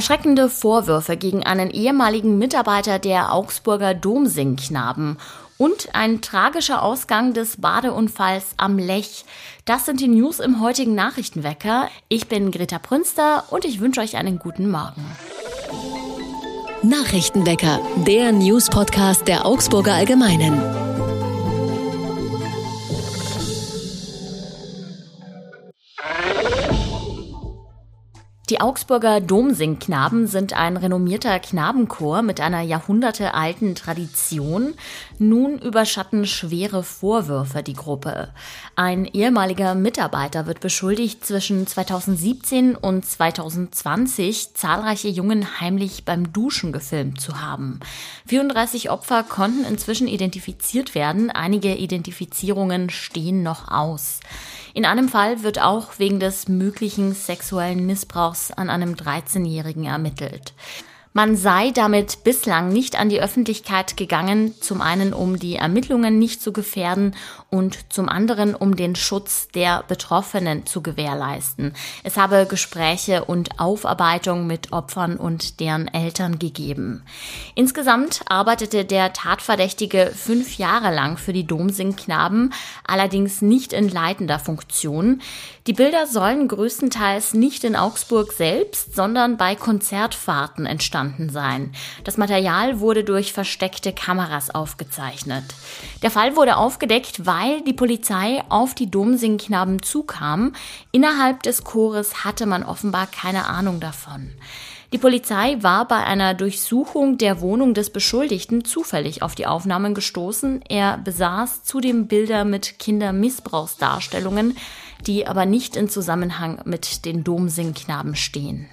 Erschreckende Vorwürfe gegen einen ehemaligen Mitarbeiter der Augsburger Domsingknaben und ein tragischer Ausgang des Badeunfalls am Lech. Das sind die News im heutigen Nachrichtenwecker. Ich bin Greta Prünster und ich wünsche euch einen guten Morgen. Nachrichtenwecker, der News-Podcast der Augsburger Allgemeinen. Die Augsburger Domsingknaben sind ein renommierter Knabenchor mit einer jahrhundertealten Tradition. Nun überschatten schwere Vorwürfe die Gruppe. Ein ehemaliger Mitarbeiter wird beschuldigt, zwischen 2017 und 2020 zahlreiche Jungen heimlich beim Duschen gefilmt zu haben. 34 Opfer konnten inzwischen identifiziert werden. Einige Identifizierungen stehen noch aus. In einem Fall wird auch wegen des möglichen sexuellen Missbrauchs an einem 13-Jährigen ermittelt. Man sei damit bislang nicht an die Öffentlichkeit gegangen, zum einen um die Ermittlungen nicht zu gefährden und zum anderen um den Schutz der Betroffenen zu gewährleisten. Es habe Gespräche und Aufarbeitung mit Opfern und deren Eltern gegeben. Insgesamt arbeitete der Tatverdächtige fünf Jahre lang für die Domsing-Knaben, allerdings nicht in leitender Funktion. Die Bilder sollen größtenteils nicht in Augsburg selbst, sondern bei Konzertfahrten entstanden sein. Das Material wurde durch versteckte Kameras aufgezeichnet. Der Fall wurde aufgedeckt, weil die Polizei auf die Domsingknaben zukam. Innerhalb des Chores hatte man offenbar keine Ahnung davon. Die Polizei war bei einer Durchsuchung der Wohnung des Beschuldigten zufällig auf die Aufnahmen gestoßen. Er besaß zudem Bilder mit Kindermissbrauchsdarstellungen, die aber nicht in Zusammenhang mit den Domsingknaben stehen.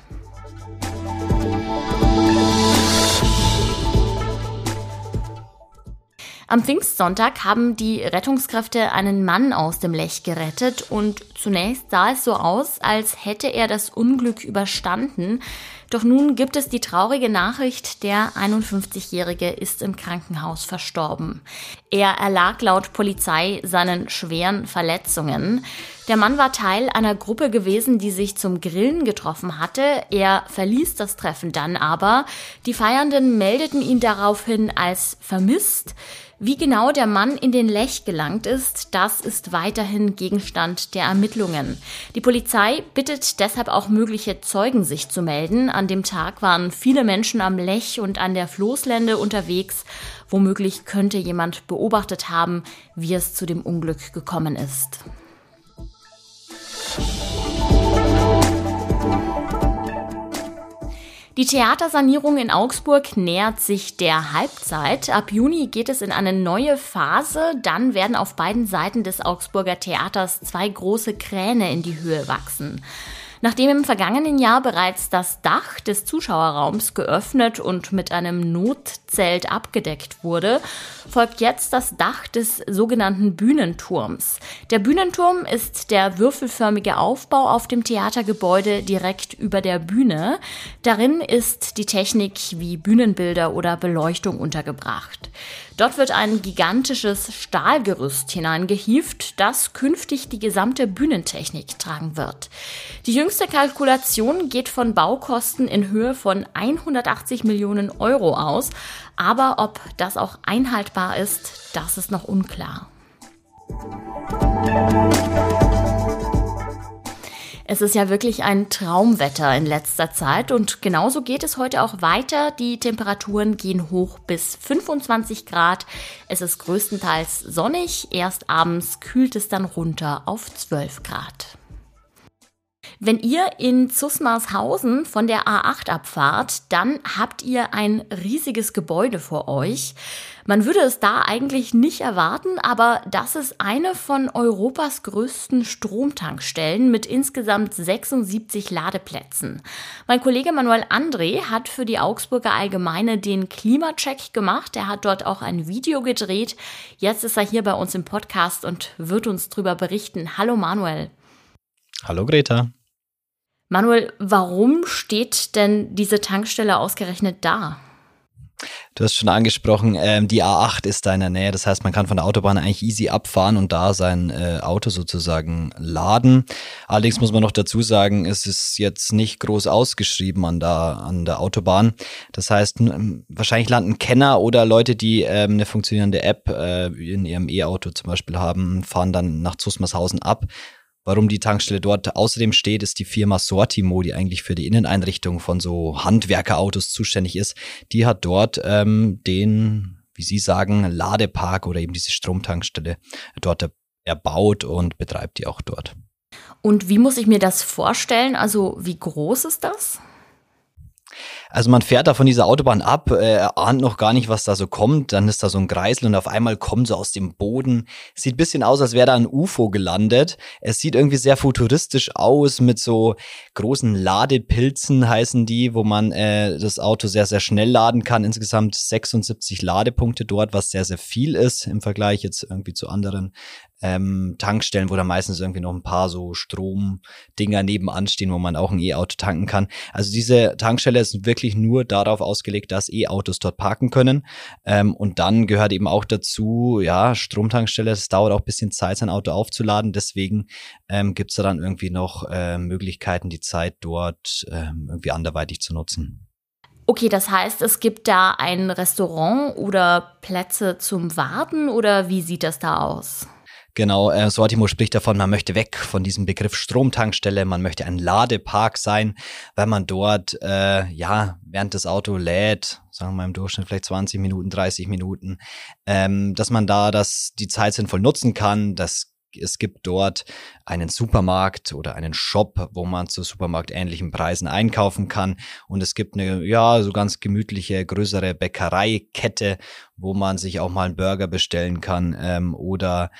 Am Pfingstsonntag haben die Rettungskräfte einen Mann aus dem Lech gerettet und zunächst sah es so aus, als hätte er das Unglück überstanden. Doch nun gibt es die traurige Nachricht, der 51-Jährige ist im Krankenhaus verstorben. Er erlag laut Polizei seinen schweren Verletzungen. Der Mann war Teil einer Gruppe gewesen, die sich zum Grillen getroffen hatte. Er verließ das Treffen dann aber. Die Feiernden meldeten ihn daraufhin als vermisst. Wie genau der Mann in den Lech gelangt ist, das ist weiterhin Gegenstand der Ermittlungen. Die Polizei bittet deshalb auch mögliche Zeugen, sich zu melden. An dem Tag waren viele Menschen am Lech und an der Floßlände unterwegs. Womöglich könnte jemand beobachtet haben, wie es zu dem Unglück gekommen ist. Die Theatersanierung in Augsburg nähert sich der Halbzeit. Ab Juni geht es in eine neue Phase. Dann werden auf beiden Seiten des Augsburger Theaters zwei große Kräne in die Höhe wachsen. Nachdem im vergangenen Jahr bereits das Dach des Zuschauerraums geöffnet und mit einem Notzelt abgedeckt wurde, folgt jetzt das Dach des sogenannten Bühnenturms. Der Bühnenturm ist der würfelförmige Aufbau auf dem Theatergebäude direkt über der Bühne. Darin ist die Technik wie Bühnenbilder oder Beleuchtung untergebracht. Dort wird ein gigantisches Stahlgerüst hineingehieft, das künftig die gesamte Bühnentechnik tragen wird. Die jüngste Kalkulation geht von Baukosten in Höhe von 180 Millionen Euro aus, aber ob das auch einhaltbar ist, das ist noch unklar. Es ist ja wirklich ein Traumwetter in letzter Zeit und genauso geht es heute auch weiter. Die Temperaturen gehen hoch bis 25 Grad. Es ist größtenteils sonnig. Erst abends kühlt es dann runter auf 12 Grad. Wenn ihr in Zusmarshausen von der A8 abfahrt, dann habt ihr ein riesiges Gebäude vor euch. Man würde es da eigentlich nicht erwarten, aber das ist eine von Europas größten Stromtankstellen mit insgesamt 76 Ladeplätzen. Mein Kollege Manuel André hat für die Augsburger Allgemeine den Klimacheck gemacht. Er hat dort auch ein Video gedreht. Jetzt ist er hier bei uns im Podcast und wird uns darüber berichten. Hallo Manuel. Hallo Greta. Manuel, warum steht denn diese Tankstelle ausgerechnet da? Du hast schon angesprochen, ähm, die A8 ist da in der Nähe. Das heißt, man kann von der Autobahn eigentlich easy abfahren und da sein äh, Auto sozusagen laden. Allerdings muss man noch dazu sagen, es ist jetzt nicht groß ausgeschrieben an der, an der Autobahn. Das heißt, wahrscheinlich landen Kenner oder Leute, die ähm, eine funktionierende App äh, in ihrem E-Auto zum Beispiel haben, fahren dann nach Zusmarshausen ab. Warum die Tankstelle dort außerdem steht, ist die Firma Sortimo, die eigentlich für die Inneneinrichtung von so Handwerkerautos zuständig ist. Die hat dort ähm, den, wie Sie sagen, Ladepark oder eben diese Stromtankstelle dort erbaut und betreibt die auch dort. Und wie muss ich mir das vorstellen? Also wie groß ist das? Also man fährt da von dieser Autobahn ab, äh, ahnt noch gar nicht, was da so kommt. Dann ist da so ein Kreisel und auf einmal kommt so aus dem Boden. Sieht bisschen aus, als wäre da ein UFO gelandet. Es sieht irgendwie sehr futuristisch aus mit so großen Ladepilzen heißen die, wo man äh, das Auto sehr, sehr schnell laden kann. Insgesamt 76 Ladepunkte dort, was sehr, sehr viel ist im Vergleich jetzt irgendwie zu anderen ähm, Tankstellen, wo da meistens irgendwie noch ein paar so Stromdinger nebenan stehen, wo man auch ein E-Auto tanken kann. Also diese Tankstelle ist wirklich nur darauf ausgelegt, dass E-Autos dort parken können. Ähm, und dann gehört eben auch dazu, ja, Stromtankstelle, es dauert auch bisschen Zeit, sein Auto aufzuladen. Deswegen ähm, gibt da dann irgendwie noch äh, Möglichkeiten, die Zeit dort ähm, irgendwie anderweitig zu nutzen. Okay, das heißt, es gibt da ein Restaurant oder Plätze zum Warten oder wie sieht das da aus? Genau, äh, Sortimo spricht davon, man möchte weg von diesem Begriff Stromtankstelle, man möchte ein Ladepark sein, weil man dort, äh, ja, während das Auto lädt, sagen wir im Durchschnitt vielleicht 20 Minuten, 30 Minuten, ähm, dass man da das, die Zeit sinnvoll nutzen kann, dass es gibt dort einen Supermarkt oder einen Shop, wo man zu supermarktähnlichen Preisen einkaufen kann. Und es gibt eine, ja, so ganz gemütliche, größere Bäckereikette, wo man sich auch mal einen Burger bestellen kann ähm, oder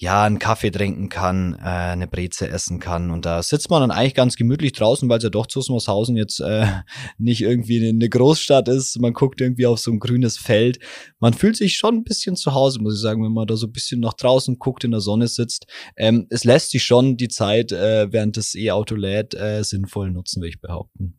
ja, einen Kaffee trinken kann, äh, eine Breze essen kann. Und da sitzt man dann eigentlich ganz gemütlich draußen, weil es ja doch Zusmarshausen jetzt äh, nicht irgendwie eine Großstadt ist. Man guckt irgendwie auf so ein grünes Feld. Man fühlt sich schon ein bisschen zu Hause, muss ich sagen, wenn man da so ein bisschen nach draußen guckt, in der Sonne sitzt. Ähm, es lässt sich schon die Zeit, äh, während das E-Auto lädt, äh, sinnvoll nutzen, will ich behaupten.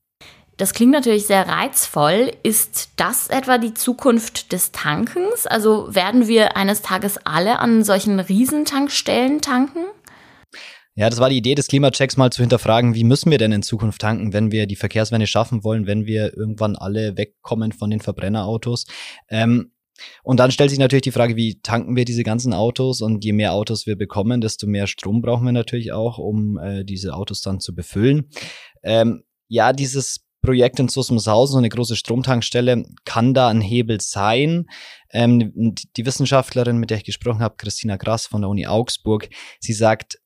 Das klingt natürlich sehr reizvoll. Ist das etwa die Zukunft des Tankens? Also werden wir eines Tages alle an solchen Riesentankstellen tanken? Ja, das war die Idee des Klimachecks, mal zu hinterfragen, wie müssen wir denn in Zukunft tanken, wenn wir die Verkehrswende schaffen wollen, wenn wir irgendwann alle wegkommen von den Verbrennerautos. Ähm, und dann stellt sich natürlich die Frage, wie tanken wir diese ganzen Autos? Und je mehr Autos wir bekommen, desto mehr Strom brauchen wir natürlich auch, um äh, diese Autos dann zu befüllen. Ähm, ja, dieses Projekt in Susmeshausen, so eine große Stromtankstelle, kann da ein Hebel sein. Ähm, die Wissenschaftlerin, mit der ich gesprochen habe, Christina Grass von der Uni Augsburg, sie sagt,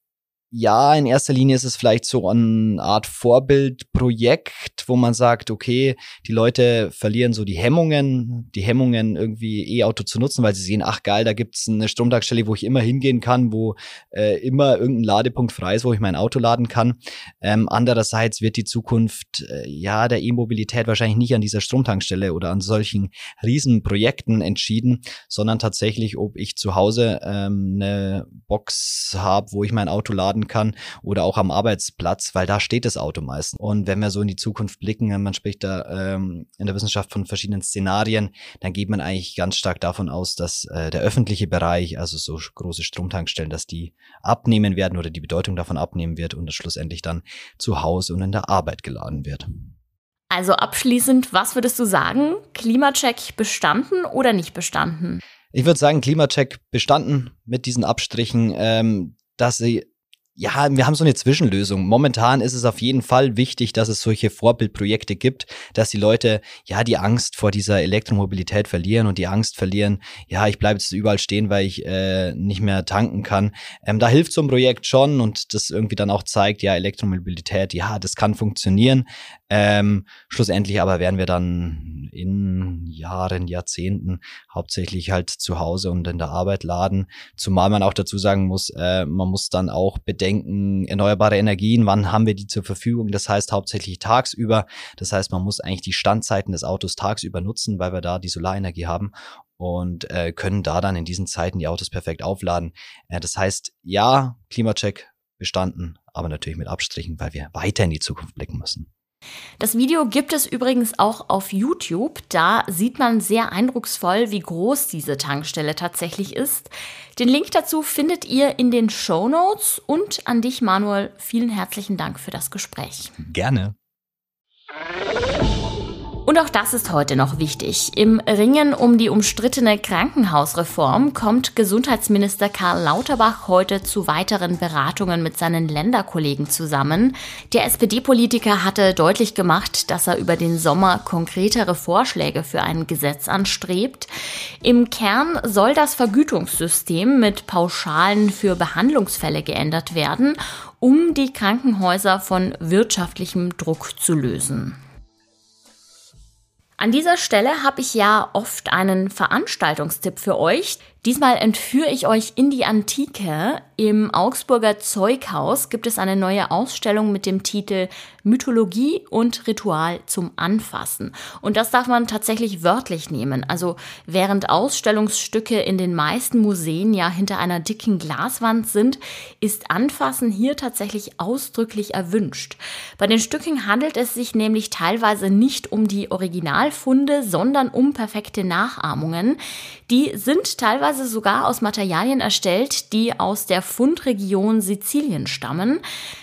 ja, in erster Linie ist es vielleicht so eine Art Vorbildprojekt, wo man sagt, okay, die Leute verlieren so die Hemmungen, die Hemmungen irgendwie E-Auto zu nutzen, weil sie sehen, ach geil, da gibt's eine Stromtankstelle, wo ich immer hingehen kann, wo äh, immer irgendein Ladepunkt frei ist, wo ich mein Auto laden kann. Ähm, andererseits wird die Zukunft äh, ja der E-Mobilität wahrscheinlich nicht an dieser Stromtankstelle oder an solchen Riesenprojekten entschieden, sondern tatsächlich, ob ich zu Hause ähm, eine Box habe, wo ich mein Auto laden fahren kann oder auch am Arbeitsplatz, weil da steht das Auto meistens. Und wenn wir so in die Zukunft blicken, man spricht da ähm, in der Wissenschaft von verschiedenen Szenarien, dann geht man eigentlich ganz stark davon aus, dass äh, der öffentliche Bereich, also so große Stromtankstellen, dass die abnehmen werden oder die Bedeutung davon abnehmen wird und das schlussendlich dann zu Hause und in der Arbeit geladen wird. Also abschließend, was würdest du sagen? Klimacheck bestanden oder nicht bestanden? Ich würde sagen, Klimacheck bestanden mit diesen Abstrichen, ähm, dass sie ja, wir haben so eine Zwischenlösung. Momentan ist es auf jeden Fall wichtig, dass es solche Vorbildprojekte gibt, dass die Leute ja die Angst vor dieser Elektromobilität verlieren und die Angst verlieren, ja, ich bleibe jetzt überall stehen, weil ich äh, nicht mehr tanken kann. Ähm, da hilft so ein Projekt schon und das irgendwie dann auch zeigt, ja, Elektromobilität, ja, das kann funktionieren. Ähm, schlussendlich aber werden wir dann in Jahren, Jahrzehnten hauptsächlich halt zu Hause und in der Arbeit laden. Zumal man auch dazu sagen muss, äh, man muss dann auch bedenken, erneuerbare Energien, wann haben wir die zur Verfügung? Das heißt hauptsächlich tagsüber. Das heißt, man muss eigentlich die Standzeiten des Autos tagsüber nutzen, weil wir da die Solarenergie haben und äh, können da dann in diesen Zeiten die Autos perfekt aufladen. Äh, das heißt, ja, Klimacheck bestanden, aber natürlich mit Abstrichen, weil wir weiter in die Zukunft blicken müssen. Das Video gibt es übrigens auch auf YouTube. Da sieht man sehr eindrucksvoll, wie groß diese Tankstelle tatsächlich ist. Den Link dazu findet ihr in den Show Notes und an dich, Manuel, vielen herzlichen Dank für das Gespräch. Gerne. Und auch das ist heute noch wichtig. Im Ringen um die umstrittene Krankenhausreform kommt Gesundheitsminister Karl Lauterbach heute zu weiteren Beratungen mit seinen Länderkollegen zusammen. Der SPD-Politiker hatte deutlich gemacht, dass er über den Sommer konkretere Vorschläge für ein Gesetz anstrebt. Im Kern soll das Vergütungssystem mit Pauschalen für Behandlungsfälle geändert werden, um die Krankenhäuser von wirtschaftlichem Druck zu lösen. An dieser Stelle habe ich ja oft einen Veranstaltungstipp für euch. Diesmal entführe ich euch in die Antike. Im Augsburger Zeughaus gibt es eine neue Ausstellung mit dem Titel Mythologie und Ritual zum Anfassen. Und das darf man tatsächlich wörtlich nehmen. Also während Ausstellungsstücke in den meisten Museen ja hinter einer dicken Glaswand sind, ist Anfassen hier tatsächlich ausdrücklich erwünscht. Bei den Stücken handelt es sich nämlich teilweise nicht um die Originalfunde, sondern um perfekte Nachahmungen. Die sind teilweise sogar aus Materialien erstellt, die aus der Fundregion Sizilien stammen.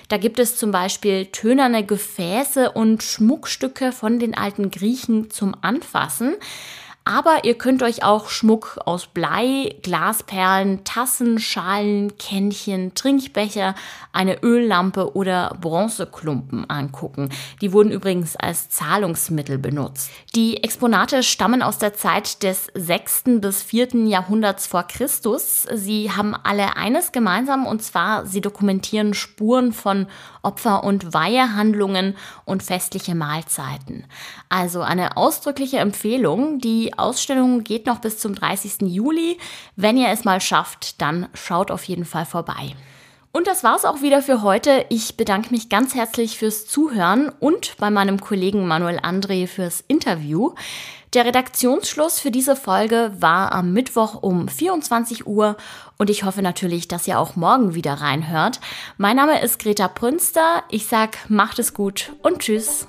Da gibt es zum Beispiel tönerne Gefäße und Schmuckstücke von den alten Griechen zum Anfassen. Aber ihr könnt euch auch Schmuck aus Blei, Glasperlen, Tassen, Schalen, Kännchen, Trinkbecher, eine Öllampe oder Bronzeklumpen angucken. Die wurden übrigens als Zahlungsmittel benutzt. Die Exponate stammen aus der Zeit des 6. bis 4. Jahrhunderts vor Christus. Sie haben alle eines gemeinsam und zwar sie dokumentieren Spuren von Opfer- und Weihehandlungen und festliche Mahlzeiten. Also eine ausdrückliche Empfehlung. Die Ausstellung geht noch bis zum 30. Juli. Wenn ihr es mal schafft, dann schaut auf jeden Fall vorbei. Und das war's auch wieder für heute. Ich bedanke mich ganz herzlich fürs Zuhören und bei meinem Kollegen Manuel André fürs Interview. Der Redaktionsschluss für diese Folge war am Mittwoch um 24 Uhr und ich hoffe natürlich, dass ihr auch morgen wieder reinhört. Mein Name ist Greta Prünster. Ich sag, macht es gut und tschüss.